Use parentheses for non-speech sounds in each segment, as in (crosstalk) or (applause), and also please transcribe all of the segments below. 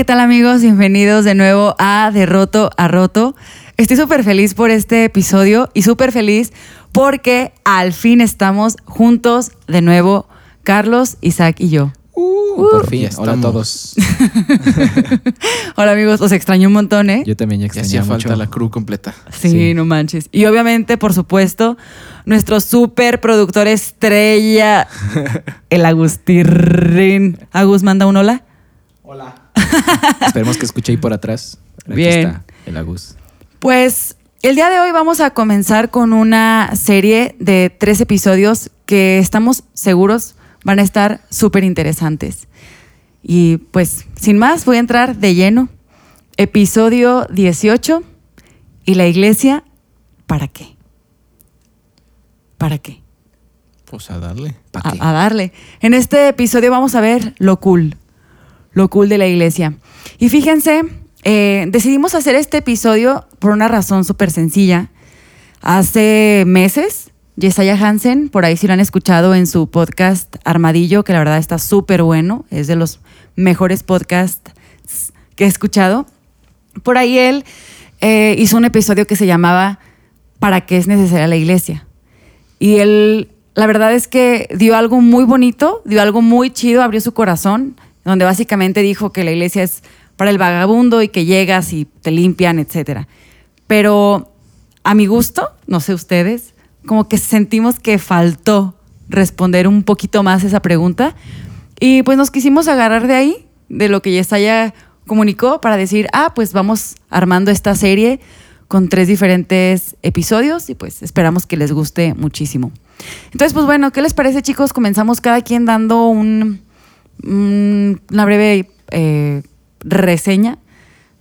Hola, ¿qué tal amigos? Bienvenidos de nuevo a De Roto a Roto. Estoy súper feliz por este episodio y súper feliz porque al fin estamos juntos de nuevo, Carlos, Isaac y yo. Uh, por fin, hola a todos. (laughs) Hola amigos, os extraño un montón, ¿eh? Yo también ya Ya hacía falta la crew completa. Sí, Sí. no manches. Y obviamente, por supuesto, nuestro súper productor estrella, (laughs) el Agustín. Agus, manda un hola. (laughs) Esperemos que escuche ahí por atrás. Aquí Bien. está el Agus. Pues el día de hoy vamos a comenzar con una serie de tres episodios que estamos seguros van a estar súper interesantes. Y pues, sin más, voy a entrar de lleno. Episodio 18. ¿Y la iglesia para qué? ¿Para qué? Pues a darle. ¿Pa' qué? a, a darle. En este episodio vamos a ver lo cool, lo cool de la iglesia. Y fíjense, eh, decidimos hacer este episodio por una razón súper sencilla. Hace meses, Yesaya Hansen, por ahí si lo han escuchado en su podcast Armadillo, que la verdad está súper bueno, es de los mejores podcasts que he escuchado. Por ahí él eh, hizo un episodio que se llamaba ¿Para qué es necesaria la iglesia? Y él, la verdad es que dio algo muy bonito, dio algo muy chido, abrió su corazón, donde básicamente dijo que la iglesia es para el vagabundo y que llegas y te limpian, etc. Pero a mi gusto, no sé ustedes, como que sentimos que faltó responder un poquito más esa pregunta. Y pues nos quisimos agarrar de ahí, de lo que Yesaya comunicó, para decir, ah, pues vamos armando esta serie con tres diferentes episodios y pues esperamos que les guste muchísimo. Entonces, pues bueno, ¿qué les parece chicos? Comenzamos cada quien dando un- una breve eh, reseña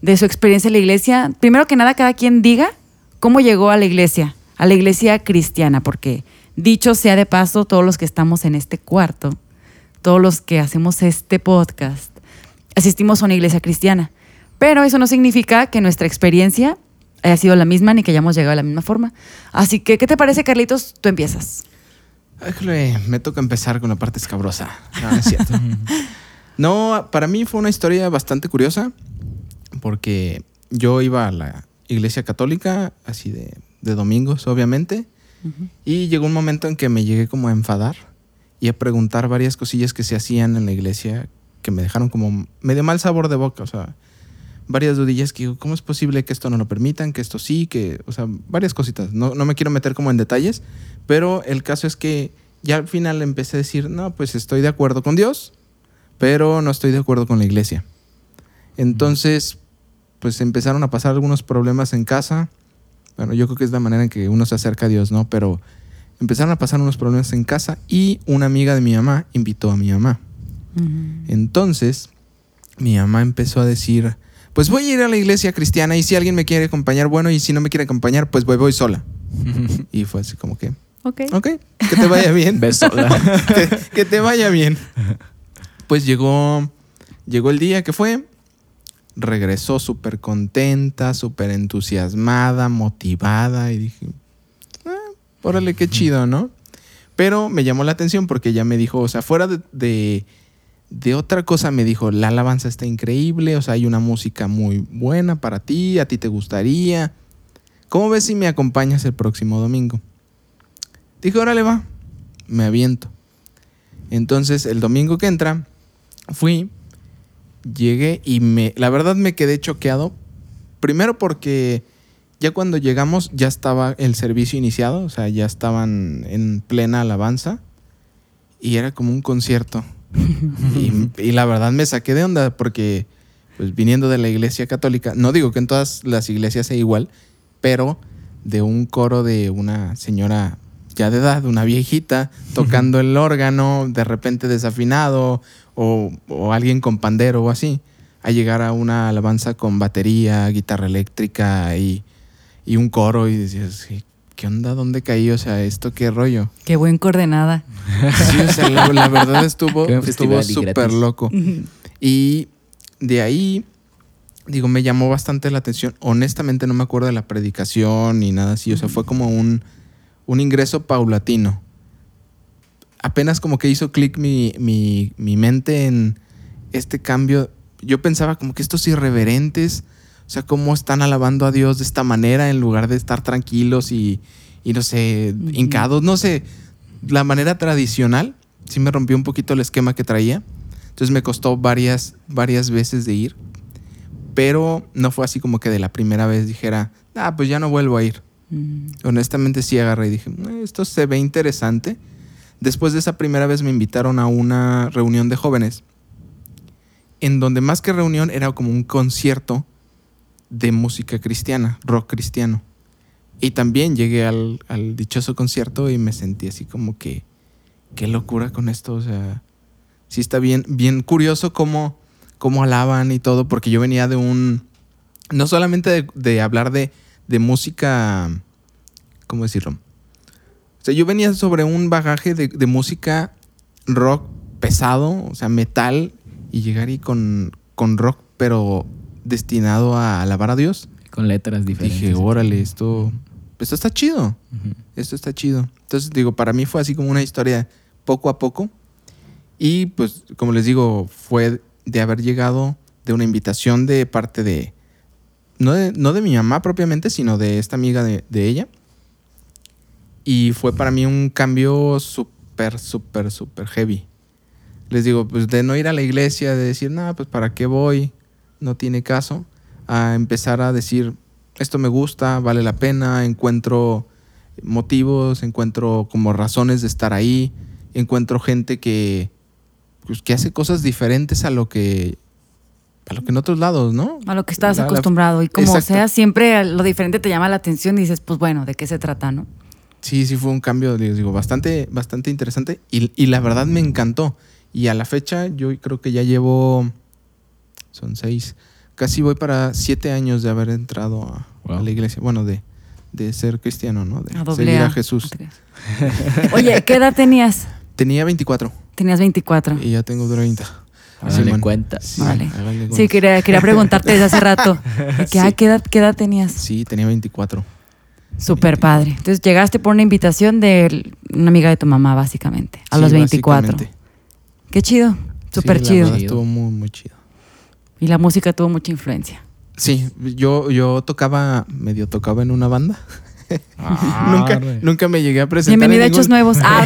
de su experiencia en la iglesia. Primero que nada, cada quien diga cómo llegó a la iglesia, a la iglesia cristiana, porque dicho sea de paso, todos los que estamos en este cuarto, todos los que hacemos este podcast, asistimos a una iglesia cristiana. Pero eso no significa que nuestra experiencia haya sido la misma ni que hayamos llegado de la misma forma. Así que, ¿qué te parece, Carlitos? Tú empiezas. Me toca empezar con la parte escabrosa. No, es cierto. (laughs) no, para mí fue una historia bastante curiosa porque yo iba a la iglesia católica, así de, de domingos, obviamente, y llegó un momento en que me llegué como a enfadar y a preguntar varias cosillas que se hacían en la iglesia que me dejaron como medio mal sabor de boca, o sea, varias dudillas que digo, ¿cómo es posible que esto no lo permitan? Que esto sí, que, o sea, varias cositas. No, no me quiero meter como en detalles, pero el caso es que ya al final empecé a decir, no, pues estoy de acuerdo con Dios, pero no estoy de acuerdo con la iglesia. Entonces, pues empezaron a pasar algunos problemas en casa. Bueno, yo creo que es la manera en que uno se acerca a Dios, ¿no? Pero empezaron a pasar unos problemas en casa y una amiga de mi mamá invitó a mi mamá. Entonces, mi mamá empezó a decir, pues voy a ir a la iglesia cristiana y si alguien me quiere acompañar, bueno, y si no me quiere acompañar, pues voy, voy sola. (laughs) Y fue así como que, Ok. ok, que te vaya bien. Ves sola. (laughs) que, que te vaya bien. Pues llegó, llegó el día que fue, regresó súper contenta, súper entusiasmada, motivada y dije, ah, órale, qué chido, ¿no? Pero me llamó la atención porque ella me dijo, o sea, fuera de, de, de otra cosa, me dijo, la alabanza está increíble, o sea, hay una música muy buena para ti, a ti te gustaría. ¿Cómo ves si me acompañas el próximo domingo? Dije, órale, va, me aviento. Entonces, el domingo que entra, fui, llegué y me, la verdad me quedé choqueado. Primero porque ya cuando llegamos ya estaba el servicio iniciado, o sea, ya estaban en plena alabanza y era como un concierto. (laughs) y, y la verdad me saqué de onda porque, pues viniendo de la iglesia católica, no digo que en todas las iglesias sea igual, pero de un coro de una señora ya de edad, una viejita, tocando el órgano, de repente desafinado, o, o alguien con pandero o así, a llegar a una alabanza con batería, guitarra eléctrica y, y un coro, y decías, "¿Qué- ¿qué onda? ¿Dónde caí? O sea, ¿esto qué rollo? Qué buen coordenada. (laughs) Sí, o sea, la, la verdad estuvo (laughs) estuvo súper loco. Y de ahí, digo, me llamó bastante la atención. Honestamente no me acuerdo de la predicación ni nada así. O sea, fue como un, un ingreso paulatino. Apenas como que hizo clic mi, mi, mi mente en este cambio yo pensaba como que estos irreverentes, o sea, cómo están alabando a Dios de esta manera en lugar de estar tranquilos y, y no sé, hincados, no sé, la manera tradicional sí me rompió un poquito el esquema que traía. Entonces me costó varias, varias veces de ir. Pero no fue así como que de la primera vez dijera, ah, pues ya no vuelvo a ir. Mm. Honestamente sí agarré y dije, "Eh, esto se ve interesante. Después de esa primera vez me invitaron a una reunión de jóvenes, en donde más que reunión era como un concierto de música cristiana, rock cristiano. Y también llegué al, al dichoso concierto y me sentí así como que, qué locura con esto, o sea, sí está bien, bien curioso cómo, cómo alaban y todo, porque yo venía de un, no solamente de, hablar de, de música, ¿cómo decirlo? O sea, yo venía sobre un bagaje de, de música rock pesado, o sea, metal, y llegar y con, con rock, pero destinado a alabar a Dios. Con letras diferentes. Dije, órale, esto, esto está chido. Ujú. Esto está chido. Entonces, digo, para mí fue así como una historia poco a poco. Y pues, como les digo, fue de haber llegado de una invitación de parte de, no de, no de mi mamá propiamente, sino de esta amiga de, de ella. Y fue para mí un cambio súper, súper, súper heavy. Les digo, pues de no ir a la iglesia, de decir, no, pues para qué voy, no tiene caso, a empezar a decir, esto me gusta, vale la pena, encuentro motivos, encuentro como razones de estar ahí, encuentro gente que, pues, que hace cosas diferentes a lo que a lo que en otros lados, ¿no? A lo que estás La- la- acostumbrado. Y como Exacto. sea, siempre lo diferente te llama la atención y dices, pues bueno, ¿de qué se trata, no? Sí, sí fue un cambio, les digo, bastante, bastante interesante y, y la verdad me encantó. Y a la fecha yo creo que ya llevo, son seis, casi voy para siete años de haber entrado a, la iglesia, bueno, de, de ser cristiano, ¿no? De A seguir A. a Jesús. Oye, ¿qué edad tenías? Tenía 24 Tenías 24. y ya tengo 30. Háganle cuenta. Sí, Vale. Sí, quería, quería preguntarte desde hace rato. (laughs) de que, Sí. ah, ¿qué, edad, ¿Qué edad tenías? Sí, tenía 24. Súper padre. Entonces llegaste por una invitación de una amiga de tu mamá, básicamente, a Sí, los 24. básicamente. Qué chido, súper Sí, la chido. verdad Chido. estuvo muy, muy chido. Y la música tuvo mucha influencia. Sí, yo, yo tocaba, medio tocaba en una banda. Ah, (laughs) nunca, nunca me llegué a presentar. Bienvenida a Hechos Nuevos. (laughs) Ah.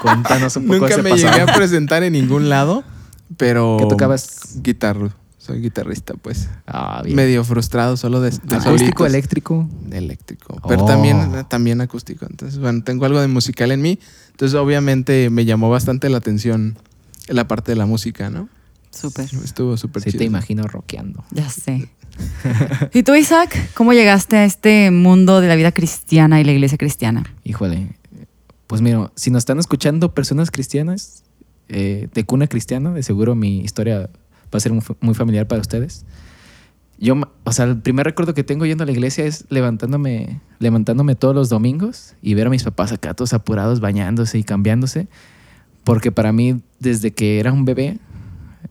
Cuéntanos un poco Nunca ese me pasado. llegué a (laughs) presentar en ningún lado, pero. ¿Qué tocabas? Guitarra. Soy guitarrista, pues. Ah, bien. Medio frustrado, solo de, de Acústico, eléctrico. Eléctrico. Pero Oh. también, también acústico. Entonces, bueno, tengo algo de musical en mí. Entonces, obviamente, me llamó bastante la atención la parte de la música, ¿no? Súper. Estuvo súper Sí chido. te imagino rockeando. Ya sé. (laughs) ¿Y tú, Isaac? ¿Cómo llegaste a este mundo de la vida cristiana y la iglesia cristiana? Híjole. Pues mira, si nos están escuchando personas cristianas, eh, de cuna cristiana, de seguro mi historia va a ser muy, fa- muy familiar para ustedes. Yo, o sea, el primer recuerdo que tengo yendo a la iglesia es levantándome, levantándome todos los domingos y ver a mis papás acá todos apurados, bañándose y cambiándose. Porque para mí, desde que era un bebé,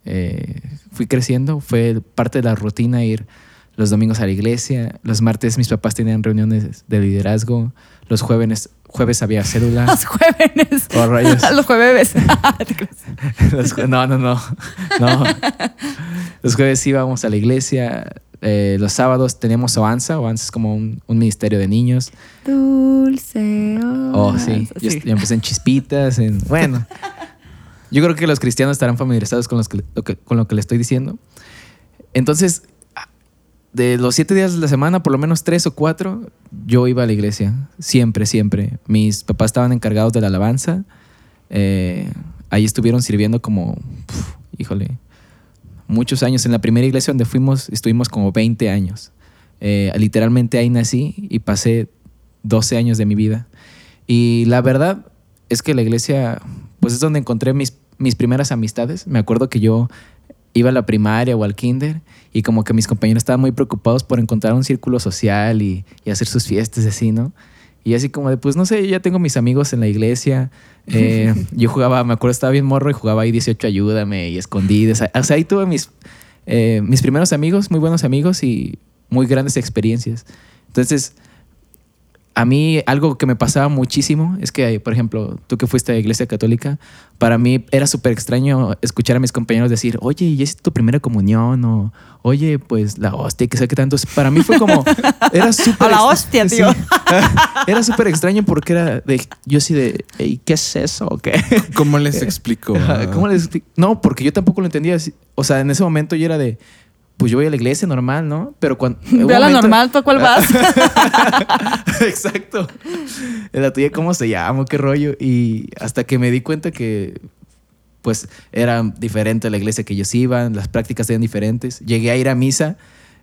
eh, fui creciendo, fue parte de la rutina ir los domingos a la iglesia, los martes mis papás tenían reuniones de liderazgo, los jueves, jueves había cédula. (laughs) Los jóvenes. Oh, rayos. (laughs) Los jueves. (laughs) Los no, no, no, no. Los jueves íbamos a la iglesia, eh, los sábados teníamos Oanza, Oanza es como un, un ministerio de niños. Dulce. Oh, sí, yo, Sí. yo empecé en chispitas, en, bueno. Yo creo que los cristianos estarán familiarizados con, los que- lo que, con lo que le estoy diciendo. Entonces, de los siete días de la semana, por lo menos tres o cuatro, yo iba a la iglesia. Siempre, siempre. Mis papás estaban encargados de la alabanza. Eh, ahí estuvieron sirviendo como, pf, híjole, muchos años. En la primera iglesia donde fuimos, estuvimos como 20 años. Eh, literalmente ahí nací y pasé 12 años de mi vida. Y la verdad es que la iglesia, pues es donde encontré mis, mis primeras amistades. Me acuerdo que yo iba a la primaria o al kinder y como que mis compañeros estaban muy preocupados por encontrar un círculo social y, y hacer sus fiestas así, ¿no? Y así como de, pues no sé, yo ya tengo mis amigos en la iglesia. (laughs) Eh, yo jugaba, me acuerdo, estaba bien morro y jugaba ahí 18 Ayúdame y Escondidas. O sea, ahí tuve mis, eh, mis primeros amigos, muy buenos amigos y muy grandes experiencias. Entonces, a mí algo que me pasaba muchísimo es que, por ejemplo, tú que fuiste a iglesia católica, para mí era súper extraño escuchar a mis compañeros decir, oye, ¿y es tu primera comunión? O, oye, pues la hostia, que sé qué tanto. Para mí fue como, (laughs) era súper... A la hostia, tío. (laughs) era súper extraño porque era de, yo así de, ¿qué es eso? ¿Qué? ¿Cómo les explico? ¿Cómo les explico? No, porque yo tampoco lo entendía. O sea, en ese momento yo era de, pues yo voy a la iglesia normal, ¿no? Pero cuando... (laughs) Ve a la normal, ¿tú a cuál (laughs) vas? (laughs) Exacto. La tuya, ¿cómo se llama? ¿Qué rollo? Y hasta que me di cuenta que pues era diferente la iglesia que ellos iban, las prácticas eran diferentes. Llegué a ir a misa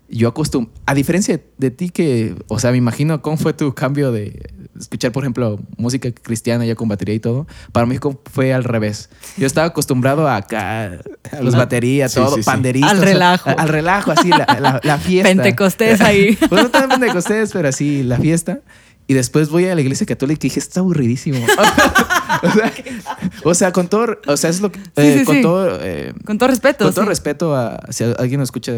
yo acostumbré, a diferencia de ti que, o sea, me imagino cómo fue tu cambio de escuchar, por ejemplo, música cristiana ya con batería y todo. Para mí fue al revés. Yo estaba acostumbrado a acá, (laughs) a los baterías, todo, sí, panderistas. Al relajo. al relajo, así, la, la, (laughs) fiesta. Pentecostés ahí. (laughs) pues no tan Pentecostés, pero así, la fiesta. Y después voy a la iglesia católica y dije, está aburridísimo. o, sea, con todo, o sea, es lo que, eh, con todo, eh, con todo respeto. Con todo respeto a si alguien nos escucha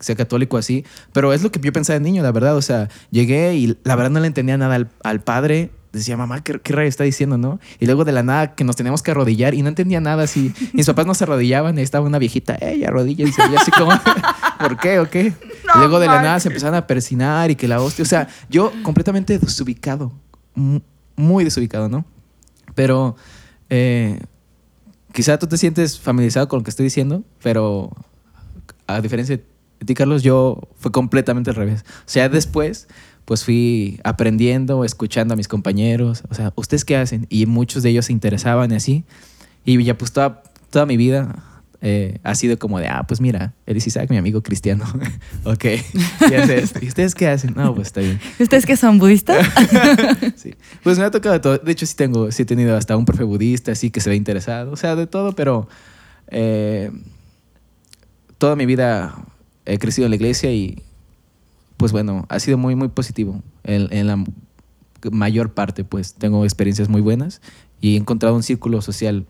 sea católico así, pero es lo que yo pensaba de niño, la verdad, o sea, llegué y la verdad no le entendía nada al, padre, decía, mamá, ¿qué, ¿qué, rayo está diciendo, no? Y luego de la nada que nos teníamos que arrodillar y no entendía nada así. Mis papás no se arrodillaban y estaba una viejita, ¡ey, arrodíllense! Y así como, (laughs) ¿por qué o qué? y luego de la nada se empezaron a persinar y que la hostia, o sea, yo completamente desubicado, muy desubicado, ¿no? Pero eh, quizá tú te sientes familiarizado con lo que estoy diciendo, pero a diferencia de ti, Carlos, yo fue completamente al revés. O sea, después, pues fui aprendiendo, escuchando a mis compañeros. O sea, ¿ustedes qué hacen? Y muchos de ellos se interesaban y así. Y ya pues toda, toda mi vida eh, ha sido como de, ah, pues mira, él es Isaac, mi amigo cristiano. (laughs) ok, y, ustedes qué hacen? No, pues está bien. ¿Ustedes qué son budistas? (laughs) sí. Pues me ha tocado todo. De hecho, sí tengo, sí he tenido hasta un profe budista, así que se ve interesado. O sea, de todo, pero eh, toda mi vida he crecido en la iglesia y pues bueno, ha sido muy, muy positivo. En, la mayor parte, pues tengo experiencias muy buenas y he encontrado un círculo social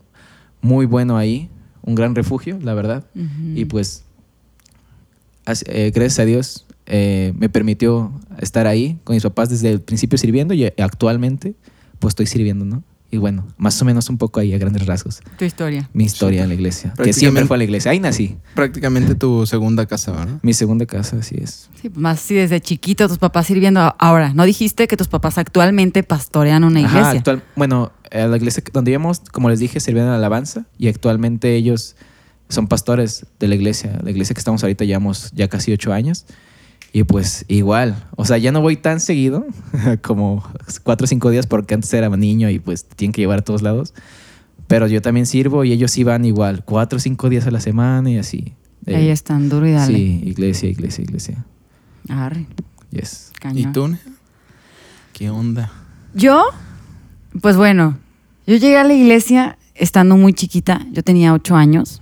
muy bueno ahí, un gran refugio, la verdad. Y pues, eh, gracias a Dios, eh, me permitió estar ahí con mis papás desde el principio sirviendo y actualmente, pues estoy sirviendo, ¿no? Y bueno, más o menos un poco ahí a grandes rasgos. Tu historia. Mi historia en la iglesia. Que siempre fue a la iglesia. Ahí nací. Prácticamente tu segunda casa, ¿verdad? Mi segunda casa, así es. Sí, más si desde chiquito tus papás sirviendo. Ahora, ¿no dijiste que tus papás actualmente pastorean una iglesia? Ajá, actual, bueno, a la iglesia donde íbamos, como les dije, sirvían en alabanza y actualmente ellos son pastores de la iglesia. La iglesia que estamos ahorita llevamos ya casi ocho años. Y pues igual, o sea, ya no voy tan seguido, (laughs) como cuatro o cinco días porque antes era niño y pues tienen que llevar a todos lados. Pero yo también sirvo y ellos iban igual, cuatro o cinco días a la semana y así. Ahí están duro y dale. Sí, iglesia, iglesia, iglesia. Arre. Yes. ¿Y tú? ¿Qué onda? Yo, pues bueno, yo llegué a la iglesia estando muy chiquita, yo tenía ocho años.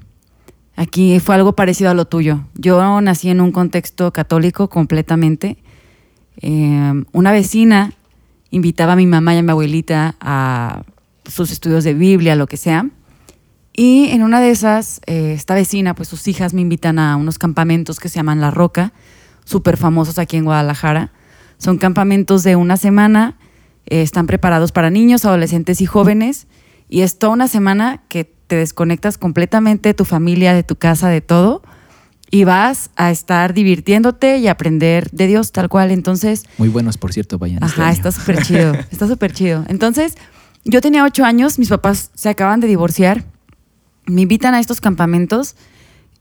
Aquí fue algo parecido a lo tuyo. Yo nací en un contexto católico completamente. Eh, una vecina invitaba a mi mamá y a mi abuelita a sus estudios de Biblia, lo que sea. Y en una de esas, eh, esta vecina, pues sus hijas me invitan a unos campamentos que se llaman La Roca, súper famosos aquí en Guadalajara. Son campamentos de una semana, eh, están preparados para niños, adolescentes y jóvenes. Y es toda una semana que te desconectas completamente de tu familia, de tu casa, de todo, y vas a estar divirtiéndote y aprender de Dios tal cual. Entonces... Muy buenos, por cierto, vayan. Este ajá, está súper chido, (laughs) está súper chido. Entonces, yo tenía ocho años, mis papás se acaban de divorciar, me invitan a estos campamentos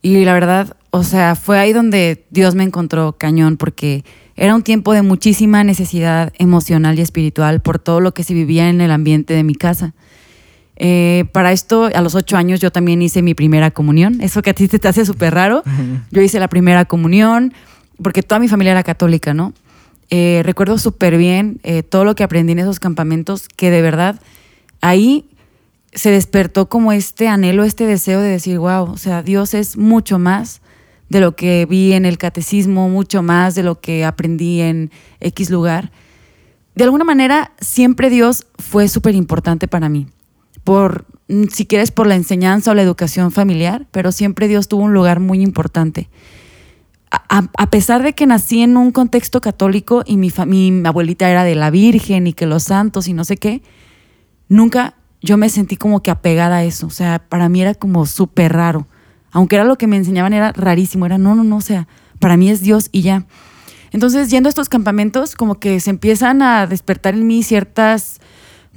y la verdad, o sea, fue ahí donde Dios me encontró cañón porque era un tiempo de muchísima necesidad emocional y espiritual por todo lo que se vivía en el ambiente de mi casa. Eh, para esto, a los ocho años, yo también hice mi primera comunión. Eso que a ti te, hace súper raro. Yo hice la primera comunión porque toda mi familia era católica, ¿no? Eh, recuerdo súper bien eh, todo lo que aprendí en esos campamentos, que de verdad ahí se despertó como este anhelo, este deseo de decir, wow, o sea, Dios es mucho más de lo que vi en el catecismo, mucho más de lo que aprendí en X lugar. De alguna manera, siempre Dios fue súper importante para mí por, mm, si quieres, por la enseñanza o la educación familiar, pero siempre Dios tuvo un lugar muy importante. a, pesar de que nací en un contexto católico y mi, mi abuelita era de la Virgen y que los santos y no sé qué, nunca yo me sentí como que apegada a eso. O sea, para mí era como súper raro. Aunque era lo que me enseñaban, era rarísimo. Era no, no, no, o sea, para mí es Dios y ya. Entonces, yendo a estos campamentos, como que se empiezan a despertar en mí ciertas,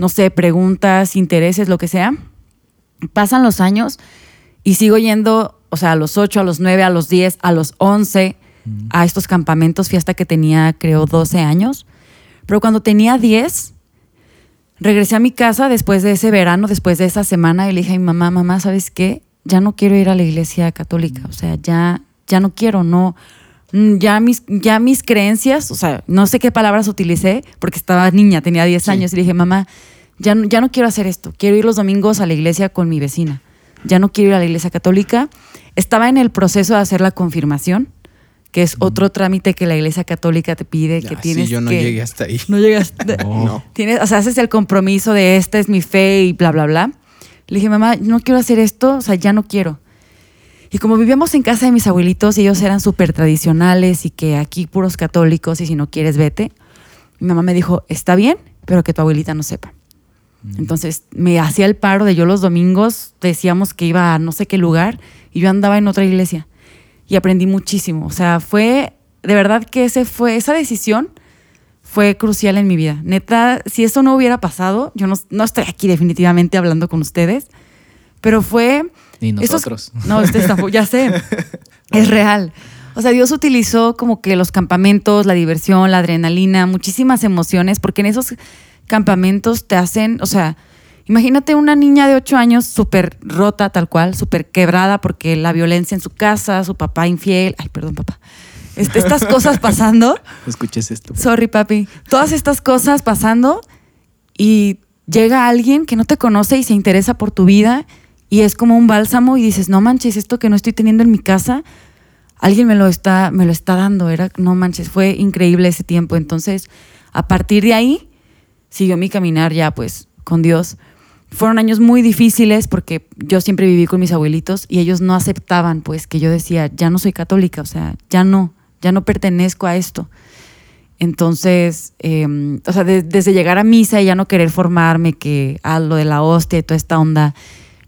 no sé, preguntas, intereses, lo que sea. Pasan los años y sigo yendo, o sea, a los 8, a los 9, a los 10, a los 11, a estos campamentos. Fui hasta que tenía, creo, 12 años. Pero cuando tenía 10, regresé a mi casa después de ese verano, después de esa semana, y le dije a mi mamá, mamá, ¿sabes qué? Ya no quiero ir a la iglesia católica. O sea, ya, ya no quiero, no Mm, ya mis, ya mis creencias, o sea, no sé qué palabras utilicé porque estaba niña, tenía 10 años y dije, mamá, ya, ya no quiero hacer esto, quiero ir los domingos a la iglesia con mi vecina, ya no quiero ir a la iglesia católica. Estaba en el proceso de hacer la confirmación, que es otro trámite que la iglesia católica te pide, que tienes sí, yo no llegué hasta ahí. No llegas. (laughs) no. Tienes, o sea, haces el compromiso de esta es mi fe y bla, bla, bla. Le dije, mamá, no quiero hacer esto, o sea, ya no quiero. Y como vivíamos en casa de mis abuelitos y ellos eran súper tradicionales y que aquí puros católicos y si no quieres vete, mi mamá me dijo, está bien, pero que tu abuelita no sepa. Mm. Entonces me hacía el paro de yo los domingos decíamos que iba a no sé qué lugar y yo andaba en otra iglesia y aprendí muchísimo. O sea, fue de verdad que ese fue esa decisión fue crucial en mi vida. Neta, si eso no hubiera pasado, yo no, no estoy aquí definitivamente hablando con ustedes, pero fue ni nosotros. no, este está, ya sé. (laughs) es real. O sea, Dios utilizó como que los campamentos, la diversión, la adrenalina, muchísimas emociones, porque en esos campamentos te hacen, o sea, imagínate una niña de ocho años súper rota, tal cual, súper quebrada porque la violencia en su casa, su papá infiel, ay, perdón, papá. Este, estas cosas pasando. (laughs) Escuches esto. Sorry, papi. Todas estas cosas pasando y llega alguien que no te conoce y se interesa por tu vida y es como un bálsamo y dices, no manches, esto que no estoy teniendo en mi casa, alguien me lo está, me lo está dando. Era, no manches, fue increíble ese tiempo. Entonces, a partir de ahí, siguió mi caminar ya pues con Dios. Fueron años muy difíciles porque yo siempre viví con mis abuelitos y ellos no aceptaban pues que yo decía, ya no soy católica, o sea, ya no, ya no pertenezco a esto. Entonces, em, o sea, desde llegar a misa y ya no querer formarme, que a lo de la hostia y toda esta onda,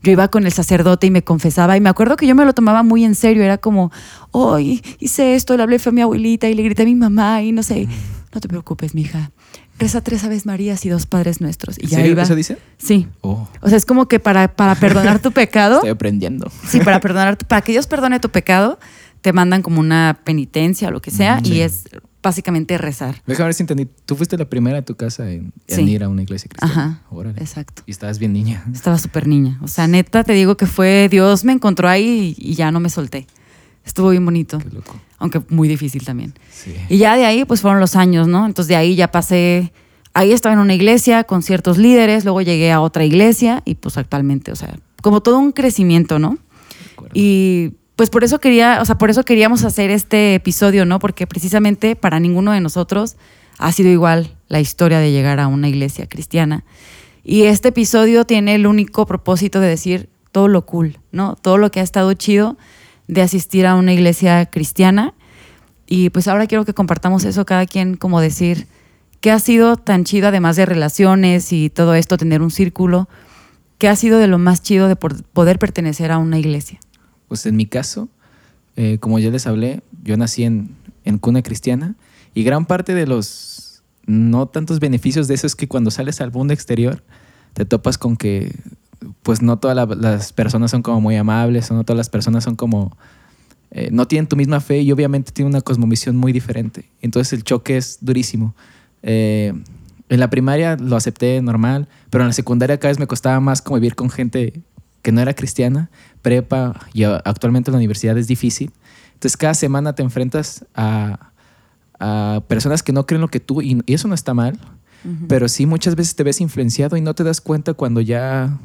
yo iba con el sacerdote y me confesaba y me acuerdo que yo me lo tomaba muy en serio, era como, hoy hice esto, le hablé fue a mi abuelita y le grité a mi mamá y no sé, no te preocupes, mija. Reza tres Aves Marías y dos Padres Nuestros. Y ya iba. ¿Eso dice? Sí. Oh. O sea, es como que para, para perdonar tu pecado. Estoy aprendiendo. Sí, para (laughs) perdonar, para que Dios perdone tu pecado, te mandan como una penitencia o lo que sea y es básicamente rezar. Déjame ver si entendí. Tú fuiste la primera de tu casa en, ir a una iglesia cristiana. Ajá. Exacto. Y estabas bien niña. Estaba súper niña. O sea, neta, te digo que fue Dios me encontró ahí y, ya no me solté. Estuvo bien bonito. Qué loco. Aunque muy difícil también. Sí. Y ya de ahí, pues fueron los años, ¿no? Entonces de ahí ya pasé. Ahí estaba en una iglesia con ciertos líderes, luego llegué a otra iglesia y pues actualmente, o sea, como todo un crecimiento, ¿no? Y pues por eso quería, o sea, por eso queríamos hacer este episodio, ¿no? Porque precisamente para ninguno de nosotros ha sido igual la historia de llegar a una iglesia cristiana. Y este episodio tiene el único propósito de decir todo lo cool, ¿no? Todo lo que ha estado chido de asistir a una iglesia cristiana. Y pues ahora quiero que compartamos eso cada quien, como decir, ¿qué ha sido tan chido, además de relaciones y todo esto, tener un círculo? ¿Qué ha sido de lo más chido de poder pertenecer a una iglesia? Pues en mi caso, eh, como ya les hablé, yo nací en, cuna cristiana y gran parte de los no tantos beneficios de eso es que cuando sales al mundo exterior te topas con que pues no todas las personas son como muy amables o no todas las personas son como eh, no tienen tu misma fe y obviamente tienen una cosmovisión muy diferente. Entonces el choque es durísimo. Eh, en la primaria lo acepté normal, pero en la secundaria cada vez me costaba más como vivir con gente que no era cristiana, prepa y actualmente la universidad es difícil. Entonces cada semana te enfrentas a, personas que no creen lo que tú y, eso no está mal, pero sí muchas veces te ves influenciado y no te das cuenta cuando ya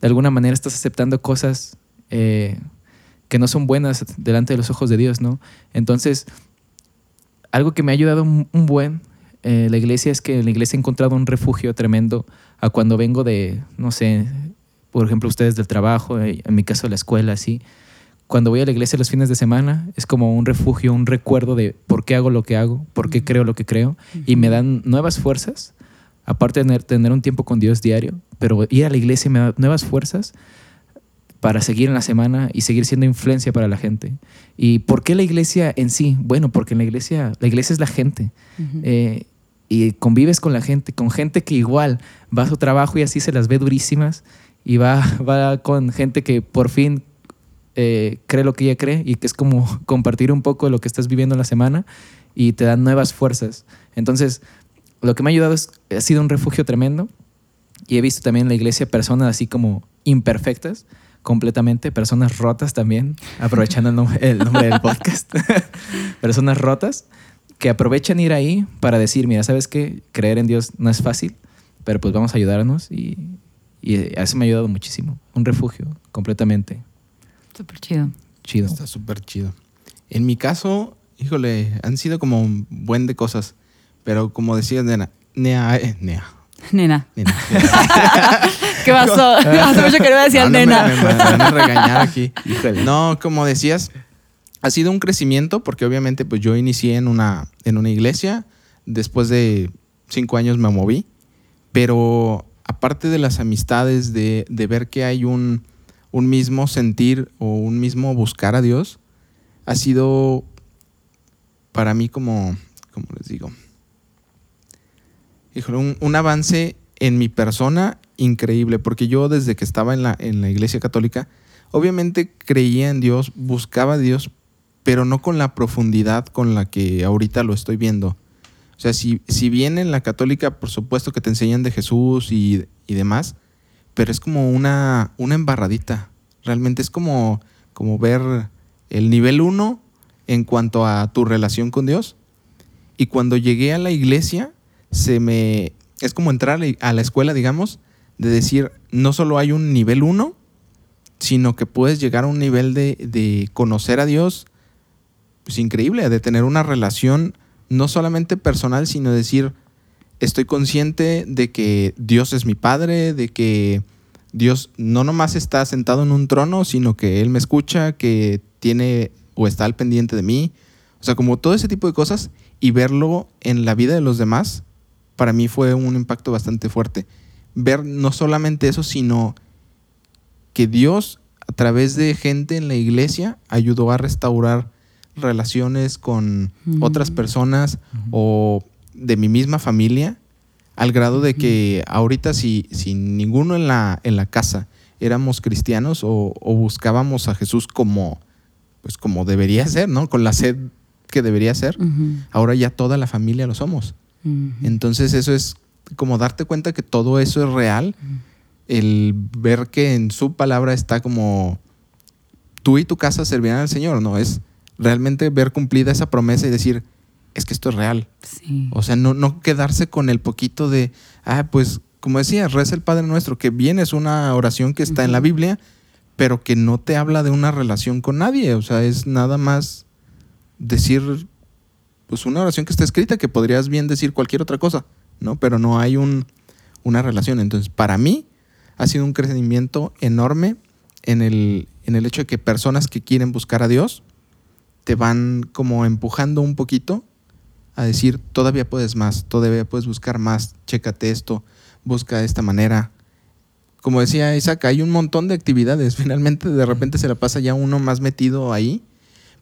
de alguna manera estás aceptando cosas eh, que no son buenas delante de los ojos de Dios, ¿no? Entonces, algo que me ha ayudado un, buen eh, la iglesia es que en la iglesia he encontrado un refugio tremendo a cuando vengo de, no sé, por ejemplo, ustedes del trabajo, eh, en mi caso de la escuela, así. cuando voy a la iglesia los fines de semana es como un refugio, un recuerdo de por qué hago lo que hago, por qué creo lo que creo y me dan nuevas fuerzas, aparte de tener, tener un tiempo con Dios diario, pero ir a la iglesia me da nuevas fuerzas para seguir en la semana y seguir siendo influencia para la gente. ¿Y por qué la iglesia en sí? Bueno, porque en la iglesia, la iglesia es la gente. Eh, y convives con la gente, con gente que igual va a su trabajo y así se las ve durísimas y va, (laughs) va con gente que por fin eh, cree lo que ella cree y que es como (laughs) compartir un poco de lo que estás viviendo en la semana y te dan nuevas fuerzas. Entonces, lo que me ha ayudado es, ha sido un refugio tremendo y he visto también en la iglesia personas así como imperfectas, completamente, personas rotas también, (laughs) aprovechando el, nom- el nombre del podcast, personas rotas que aprovechan ir ahí para decir, mira, ¿sabes qué? Creer en Dios no es fácil, pero pues vamos a ayudarnos y, y eso me ha ayudado muchísimo. Un refugio, completamente. Súper chido. Chido. Está súper chido. En mi caso, híjole, han sido como un buen de cosas. Pero como decías, nena, nea, eh, nea, Nena. nena. (laughs) ¿Qué pasó? (laughs) Hace mucho que no me decían No, no, nena. Me, me- me van a regañar aquí. Híjole. No, como decías, ha sido un crecimiento porque obviamente pues yo inicié en una, en una iglesia. Después de cinco años me moví. Pero aparte de las amistades, de, ver que hay un, mismo sentir o un mismo buscar a Dios, ha sido para mí como, les digo, un, un avance en mi persona increíble, porque yo desde que estaba en la, en la iglesia católica, obviamente creía en Dios, buscaba a Dios, pero no con la profundidad con la que ahorita lo estoy viendo. O sea, si, si bien en la católica, por supuesto que te enseñan de Jesús y, y demás, pero es como una, una embarradita. Realmente es como, como ver el nivel 1 en cuanto a tu relación con Dios. Y cuando llegué a la iglesia, se me. Es como entrar a la escuela, digamos, de decir, no solo hay un nivel 1, sino que puedes llegar a un nivel de, de conocer a Dios, pues increíble, de tener una relación no solamente personal, sino decir, estoy consciente de que Dios es mi Padre, de que Dios no nomás está sentado en un trono, sino que Él me escucha, que tiene o está al pendiente de mí. O sea, como todo ese tipo de cosas y verlo en la vida de los demás, para mí fue un impacto bastante fuerte. Ver no solamente eso, sino que Dios, a través de gente en la iglesia, ayudó a restaurar relaciones con otras personas o de mi misma familia, al grado de que ahorita si, si ninguno en la, en la casa éramos cristianos o, o buscábamos a Jesús como, pues como debería ser, ¿no? Con la sed que debería ser, ahora ya toda la familia lo somos. Entonces eso es como darte cuenta que todo eso es real, el ver que en su palabra está como tú y tu casa servirán al Señor, ¿no? Es realmente ver cumplida esa promesa y decir, es que esto es real. Sí. O sea, no, no quedarse con el poquito de, ah, pues como decía, reza el Padre Nuestro, que bien es una oración que está en la. Biblia, pero que no te habla de una relación con nadie. O sea, es nada más decir, pues una oración que está escrita, que podrías bien decir cualquier otra cosa, ¿no? Pero no hay un, una relación. Entonces, para mí ha sido un crecimiento enorme en el, en el hecho de que personas que quieren buscar a Dios te van como empujando un poquito a decir, todavía puedes más, todavía puedes buscar más, chécate esto, busca de esta manera. Como decía Isaac, hay un montón de actividades, (laughs) finalmente de repente se la pasa ya uno más metido ahí,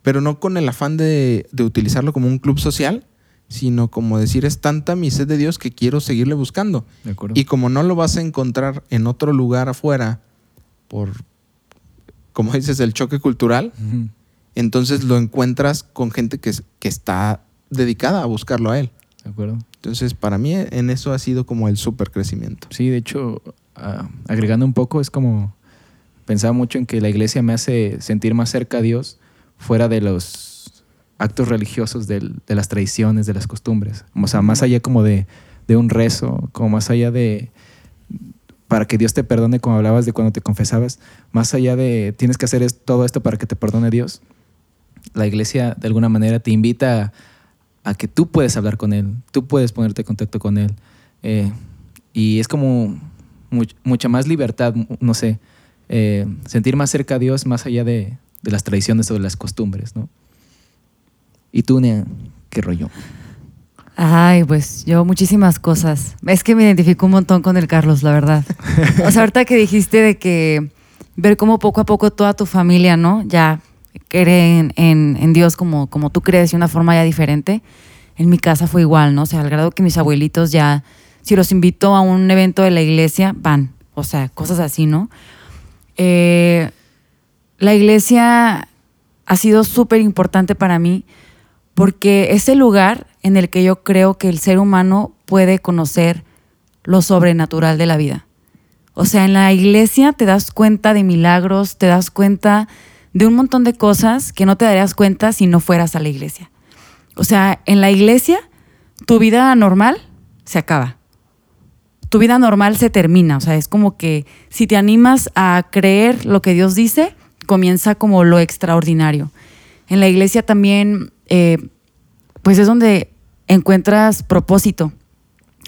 pero no con el afán de, de utilizarlo como un club social, sino como decir, es tanta mi sed de Dios que quiero seguirle buscando. Y como no lo vas a encontrar en otro lugar afuera, por, como dices, el choque cultural. Entonces lo encuentras con gente que, que está dedicada a buscarlo a él. ¿De acuerdo? Entonces, para mí en eso ha sido como el super crecimiento. Sí, de hecho, ah, agregando un poco, es como pensaba mucho en que la iglesia me hace sentir más cerca a Dios fuera de los actos religiosos del- de las tradiciones, de las costumbres. O sea, más allá como de, de un rezo, como más allá de para que Dios te perdone, como hablabas de cuando te confesabas, más allá de tienes que hacer todo esto para que te perdone Dios, la iglesia de alguna manera te invita a, que tú puedes hablar con Él, tú puedes ponerte en contacto con Él. Eh, y es como much- mucha más libertad, no sé, eh, sentir más cerca a Dios más allá de, de las tradiciones o de las costumbres, ¿no? ¿Y tú, Nea, qué rollo? Ay, pues yo muchísimas cosas. Es que me identifico un montón con el Carlos, la verdad. O sea, ahorita que dijiste de que ver cómo poco a poco toda tu familia, ¿no? Ya creen en, Dios como, como tú crees de una forma ya diferente. En mi casa fue igual, ¿no? O sea, al grado que mis abuelitos ya, si los invito a un evento de la iglesia, van. O sea, cosas así, ¿no? Eh, la iglesia ha sido súper importante para mí porque es el lugar en el que yo creo que el ser humano puede conocer lo sobrenatural de la vida. O sea, en la iglesia te das cuenta de milagros, te das cuenta de un montón de cosas que no te darías cuenta si no fueras a la iglesia. O sea, en la iglesia tu vida normal se acaba. Tu vida normal se termina. O sea, es como que si te animas a creer lo que Dios dice, comienza como lo extraordinario. En la iglesia también, eh, pues es donde encuentras propósito.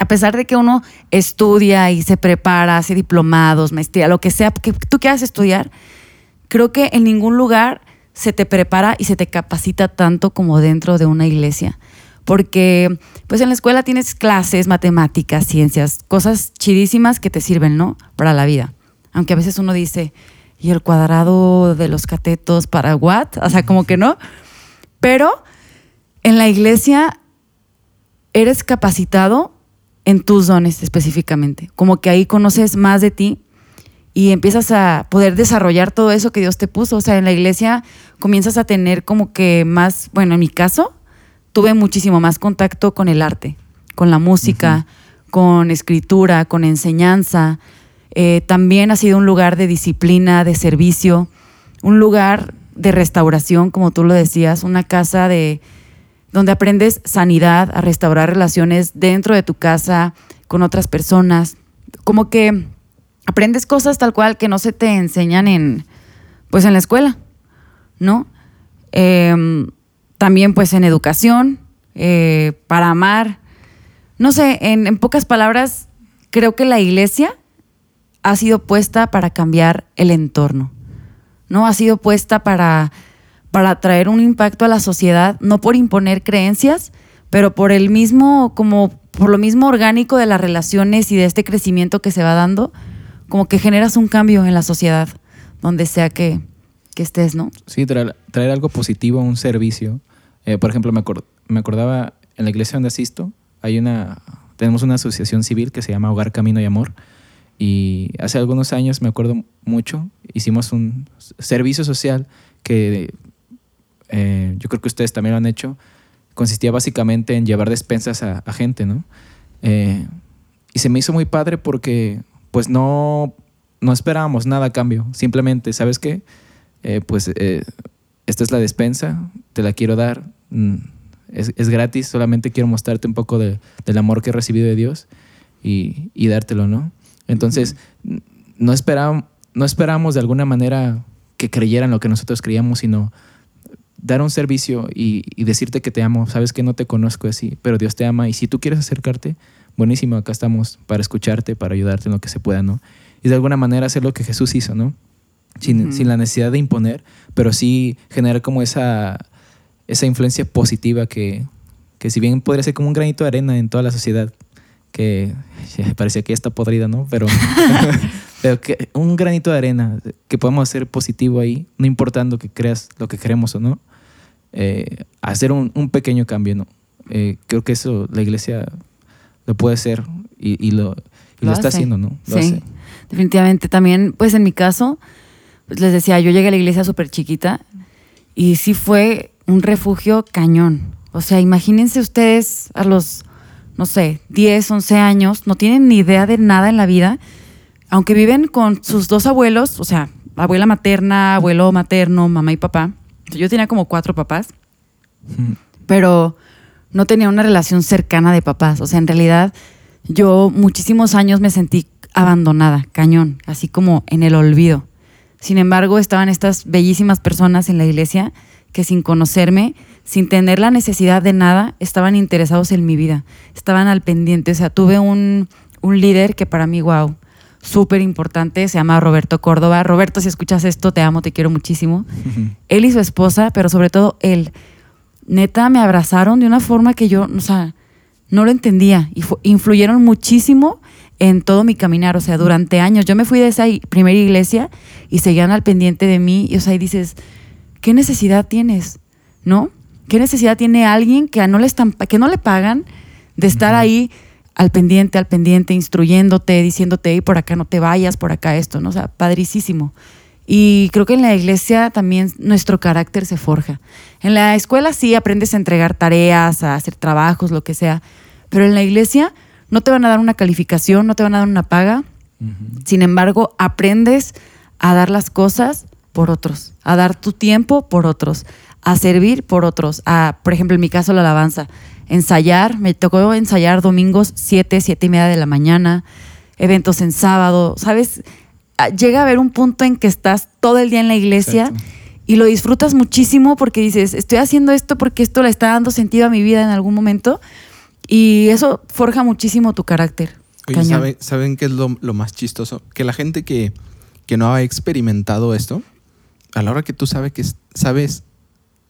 A pesar de que uno estudia y se prepara, hace diplomados, maestría, lo que sea que tú quieras estudiar, creo que en ningún lugar se te prepara y se te capacita tanto como dentro de una iglesia. Porque pues en la escuela tienes clases, matemáticas, ciencias, cosas chidísimas que te sirven, ¿no? Para la vida. Aunque a veces uno dice, ¿y el cuadrado de los catetos para what? O sea, como que no. Pero en la iglesia eres capacitado en tus dones específicamente. Como que ahí conoces más de ti y empiezas a poder desarrollar todo eso que Dios te puso. O sea, en la iglesia comienzas a tener como que más, bueno, en mi caso, tuve muchísimo más contacto con el arte, con la música, con escritura, con enseñanza. Eh, también ha sido un lugar de disciplina, de servicio, un lugar de restauración, como tú lo decías, una casa de donde aprendes sanidad, a restaurar relaciones dentro de tu casa, con otras personas. Como que aprendes cosas tal cual que no se te enseñan en, pues en la escuela, ¿no? Em, también pues en educación, eh, para amar. No sé, en, en pocas palabras, creo que la iglesia ha sido puesta para cambiar el entorno, ¿no? Ha sido puesta para para traer un impacto a la sociedad, no por imponer creencias, pero por el mismo, como por lo mismo orgánico de las relaciones y de este crecimiento que se va dando, como que generas un cambio en la sociedad, donde sea que, estés, ¿no? Sí, traer, algo positivo un servicio. Eh, por ejemplo, me, me acordaba en la iglesia donde asisto, hay una, tenemos una asociación civil que se llama Hogar Camino y Amor. Y hace algunos años, me acuerdo mucho, hicimos un servicio social que eh, yo creo que ustedes también lo han hecho, consistía básicamente en llevar despensas a, gente, ¿no? Eh, y se me hizo muy padre porque pues no, no esperábamos nada a cambio, simplemente, ¿sabes qué? Eh, pues esta es la despensa, te la quiero dar, mm, es, gratis, solamente quiero mostrarte un poco del amor que he recibido de Dios y, y dártelo, ¿no? Entonces, no, esperábamos, no esperamos de alguna manera que creyeran lo que nosotros creíamos, sino dar un servicio y, decirte que te amo, sabes que no te conozco así, pero Dios te ama y si tú quieres acercarte, buenísimo, acá estamos para escucharte, para ayudarte en lo que se pueda, ¿no? Y de alguna manera hacer lo que Jesús hizo, ¿no? Sin, sin la necesidad de imponer, pero sí generar como esa, esa influencia positiva que, que si bien podría ser como un granito de arena en toda la sociedad, que (laughs) parecía que ya está podrida, ¿no? Pero, (laughs) pero que un granito de arena que podemos hacer positivo ahí, no importando que creas lo que queremos o no, eh, hacer un, pequeño cambio, ¿no? Eh, creo que eso la iglesia lo puede hacer y, lo, lo, está haciendo, ¿no? sí, definitivamente. También, pues en mi caso, pues les decía, yo llegué a la iglesia súper chiquita y sí fue un refugio cañón. O sea, imagínense ustedes a los, no sé, 10, 11 años, no tienen ni idea de nada en la vida, aunque viven con sus dos abuelos, o sea, abuela materna, abuelo materno, mamá y papá yo tenía como cuatro papás, pero no tenía una relación cercana de papás. O sea, en realidad yo muchísimos años me sentí abandonada, cañón, así como en el olvido. Sin embargo, estaban estas bellísimas personas en la iglesia que sin conocerme, sin tener la necesidad de nada, estaban interesados en mi vida, estaban al pendiente. O sea, tuve un, un líder que para mí, wow. Súper importante, se llama Roberto Córdoba. Roberto, si escuchas esto, te amo, te quiero muchísimo. (laughs) él y su esposa, pero sobre todo él, neta, me abrazaron de una forma que yo, o sea, no lo entendía y influyeron muchísimo en todo mi caminar, o sea, durante años. Yo me fui de esa primera iglesia y seguían al pendiente de mí y, o sea, y dices, ¿qué necesidad tienes? ¿No? ¿Qué necesidad tiene alguien que no le, están, que no le pagan de estar ahí al pendiente, al pendiente, instruyéndote, diciéndote, y por acá no te vayas, por acá esto, ¿no? O sea, padricísimo. Y creo que en la iglesia también nuestro carácter se forja. En la escuela sí aprendes a entregar tareas, a hacer trabajos, lo que sea, pero en la iglesia no te van a dar una calificación, no te van a dar una paga. Sin embargo, aprendes a dar las cosas por otros, a dar tu tiempo por otros, a servir por otros, a, por ejemplo, en mi caso, la alabanza, ensayar, me tocó ensayar domingos 7, 7 y media de la mañana, eventos en sábado, ¿sabes? Ah, llega a haber un punto en que estás todo el día en la iglesia y lo disfrutas muchísimo porque dices, estoy haciendo esto porque esto le está dando sentido a mi vida en algún momento y eso forja muchísimo tu carácter. Oye, ¿saben, qué es lo, más chistoso? Que la gente que, que no ha experimentado esto, a la hora que tú sabes que sabes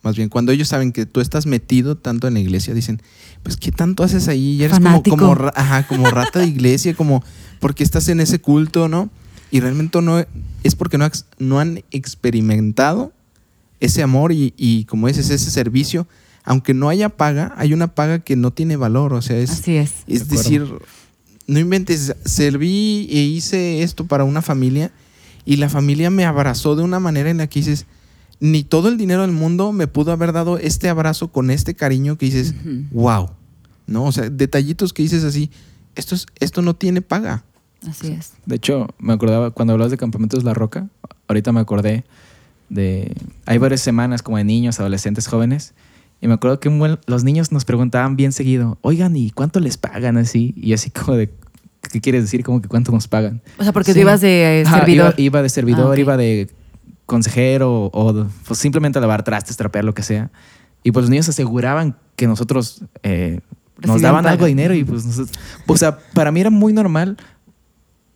más bien, cuando ellos saben que tú estás metido tanto en la iglesia, dicen, pues, ¿qué tanto haces ahí? Y eres como, como, como rata de iglesia, como, porque estás en ese culto, no? Y realmente no es porque no, no han experimentado ese amor y, y, como dices, ese servicio. Aunque no haya paga, hay una paga que no tiene valor. O sea, es, Así es. es decir, no inventes, serví e hice esto para una familia y la familia me abrazó de una manera en la que dices, ni todo el dinero del mundo me pudo haber dado este abrazo con este cariño que dices, wow, ¿no? O sea, detallitos que dices así, esto, es, esto no tiene paga. Así es. De hecho, me acordaba, cuando hablabas de Campamentos La Roca, ahorita me acordé de, hay varias semanas como de niños, adolescentes, jóvenes, y me acuerdo que los niños nos preguntaban bien seguido, oigan, ¿y cuánto les pagan así? Y así como de, ¿qué quieres decir? Como que cuánto nos pagan. O sea, porque tú ibas de servidor. iba, de servidor, ah, iba de consejero o pues, simplemente lavar trastes, trapear, lo que sea. Y pues los niños aseguraban que nosotros eh, nos daban algo de dinero y pues, o sea, para mí era muy normal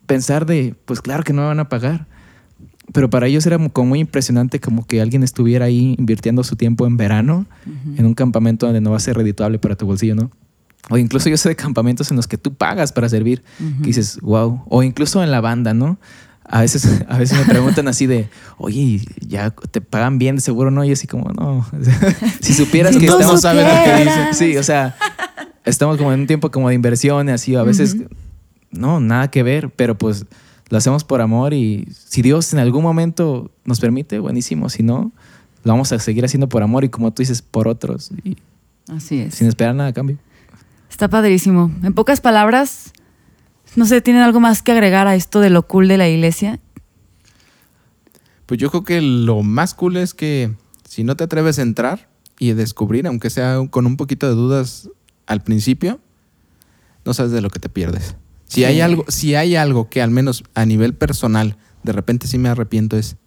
pensar de, pues claro que no me van a pagar. Pero para ellos era como muy impresionante como que alguien estuviera ahí invirtiendo su tiempo en verano en un campamento donde no va a ser redituable para tu bolsillo, ¿no? O incluso yo sé de campamentos en los que tú pagas para servir, que dices, wow. O incluso en la banda, ¿no? a veces, (laughs) a veces me preguntan así de, oye, ya te pagan bien, seguro no, y así como, no. (laughs) si supieras que estamos sabes lo que dicen. Sí, o sea, estamos como en un tiempo como de inversión y así, a veces, no, nada que ver, pero pues lo hacemos por amor y si Dios en algún momento nos permite, buenísimo, si no, lo vamos a seguir haciendo por amor y como tú dices, por otros. Y así es. Sin esperar nada a cambio. Está padrísimo. En pocas palabras, no sé, ¿tienen algo más que agregar a esto de lo cool de la iglesia? Pues yo creo que lo más cool es que si no te atreves a entrar y a descubrir, aunque sea con un poquito de dudas al principio, no sabes de lo que te pierdes. Si hay algo, si hay algo que al menos a nivel personal de repente sí me arrepiento es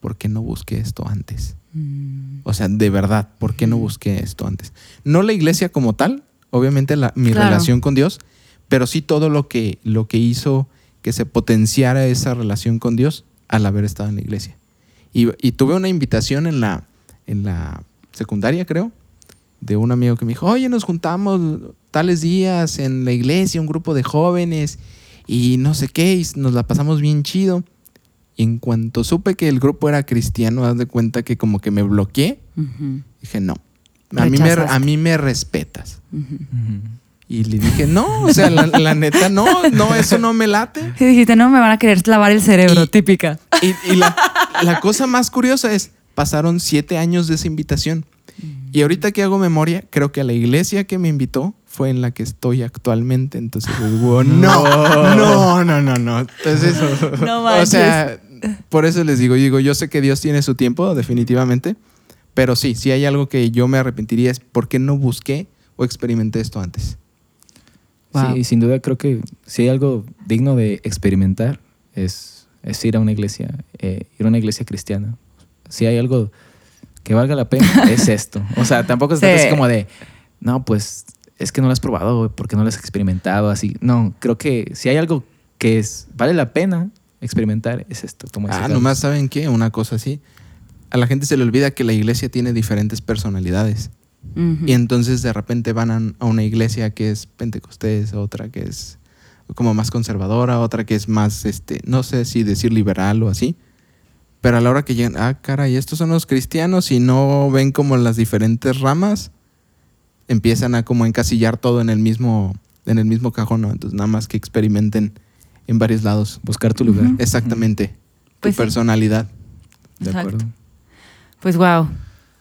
¿por qué no busqué esto antes? Mm. O sea, de verdad, ¿por qué no busqué esto antes? No la iglesia como tal, obviamente la, mi relación con Dios, pero sí todo lo que, lo que hizo que se potenciara esa relación con Dios al haber estado en la iglesia. Y, tuve una invitación en la, en la secundaria, creo, de un amigo que me dijo, oye, nos juntamos tales días en la iglesia, un grupo de jóvenes, y no sé qué, y nos la pasamos bien chido. Y en cuanto supe que el grupo era cristiano, haz de cuenta que como que me bloqueé, dije, no, a mí, me, a mí me respetas. Y le dije, no, o sea, la, neta, no, no, eso no me late. (laughs) Y dijiste, no, me van a querer lavar el cerebro, típica. Y, la, cosa más curiosa es, pasaron siete años de esa invitación. Y ahorita que hago memoria, creo que a la iglesia que me invitó fue en la que estoy actualmente. Entonces, (laughs) no, no, no, no, no. Entonces, (laughs) no o sea, por eso les digo, digo, yo sé que Dios tiene su tiempo, definitivamente. Pero sí, si hay algo que yo me arrepentiría es por qué no busqué o experimenté esto antes. Sí, sin duda creo que si hay algo digno de experimentar es, es ir a una iglesia, eh, ir a una iglesia cristiana. Si hay algo que valga la pena, (laughs) es esto. O sea, tampoco es así como de, no, pues es que no lo has probado porque no lo has experimentado así. No, creo que si hay algo que es, vale la pena experimentar es esto. Como Ah, nomás saben qué, una cosa así. A la gente se le olvida que la iglesia tiene diferentes personalidades. Y entonces de repente van a, a una iglesia que es pentecostés, otra que es como más conservadora, otra que es más, este, no sé si decir liberal o así. Pero a la hora que llegan, ah, caray, estos son los cristianos y no ven como las diferentes ramas, empiezan a como encasillar todo en el mismo, en el mismo cajón, ¿no? Entonces nada más que experimenten en varios lados. Buscar tu lugar. Exactamente. Pues sí. tu personalidad. De Exacto. acuerdo. Pues wow.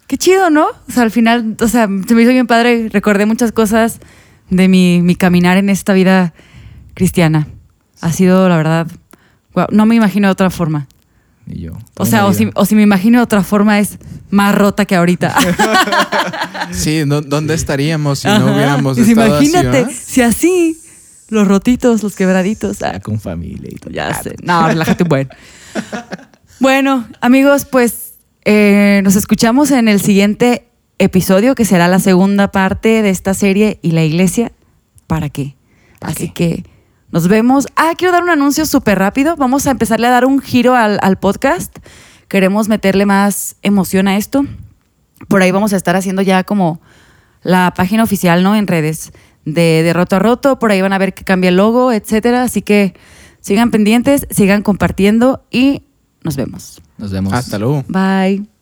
Qué chido, ¿no? O sea, al final, o sea, se me hizo bien padre. Recordé muchas cosas de mi, mi caminar en esta vida cristiana. Ha sido, la verdad, guau, no me imagino de otra forma. Y yo. O sea, o si, o si me imagino de otra forma es más rota que ahorita. (laughs) Sí, ¿dó- ¿dónde estaríamos si Ajá. no hubiéramos Pues estado así, imagínate, si así, los rotitos, los quebraditos. ah, Ya con familia y todo. Ya sé. No, relájate un buen. (laughs) Bueno, amigos, pues eh, nos escuchamos en el siguiente episodio, que será la segunda parte de esta serie y la iglesia. ¿Para qué? ¿Para Así qué? que nos vemos. Ah, quiero dar un anuncio súper rápido. Vamos a empezarle a dar un giro al, al podcast. Queremos meterle más emoción a esto. Por ahí vamos a estar haciendo ya como la página oficial, ¿no? En redes de, de Roto a Roto. Por ahí van a ver que cambia el logo, etcétera. Así que sigan pendientes, sigan compartiendo y nos vemos. Nos vemos. Hasta luego. Bye.